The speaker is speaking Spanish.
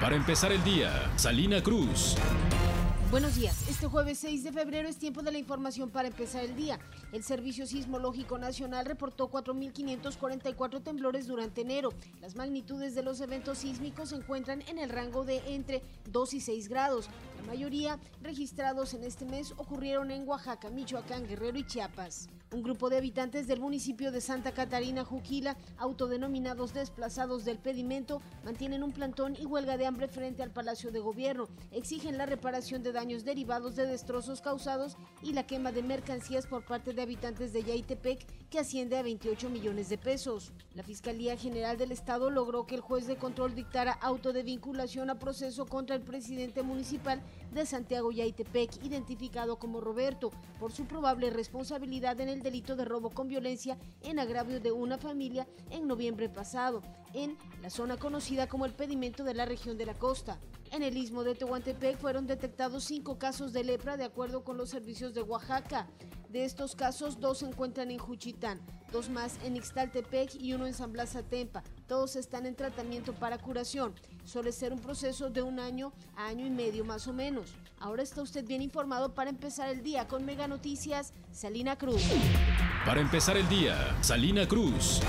Para empezar el día, Salina Cruz. Buenos días. Este jueves 6 de febrero es tiempo de la información para empezar el día. El Servicio Sismológico Nacional reportó 4.544 temblores durante enero. Las magnitudes de los eventos sísmicos se encuentran en el rango de entre 2 y 6 grados. La mayoría registrados en este mes ocurrieron en Oaxaca, Michoacán, Guerrero y Chiapas. Un grupo de habitantes del municipio de Santa Catarina, Juquila, autodenominados desplazados del pedimento, mantienen un plantón y huelga de hambre frente al Palacio de Gobierno. Exigen la reparación de daños derivados de destrozos causados y la quema de mercancías por parte de habitantes de Yaitepec, que asciende a 28 millones de pesos. La Fiscalía General del Estado logró que el juez de control dictara auto de vinculación a proceso contra el presidente municipal de Santiago Yaitepec, identificado como Roberto, por su probable responsabilidad en el delito de robo con violencia en agravio de una familia en noviembre pasado, en la zona conocida como el pedimento de la región de la costa. En el istmo de Tehuantepec fueron detectados cinco casos de lepra de acuerdo con los servicios de Oaxaca. De estos casos, dos se encuentran en Juchitán, dos más en Ixtaltepec y uno en San Blas Atempa. Todos están en tratamiento para curación. Suele ser un proceso de un año a año y medio más o menos. Ahora está usted bien informado para empezar el día con Mega Noticias, Salina Cruz. Para empezar el día, Salina Cruz.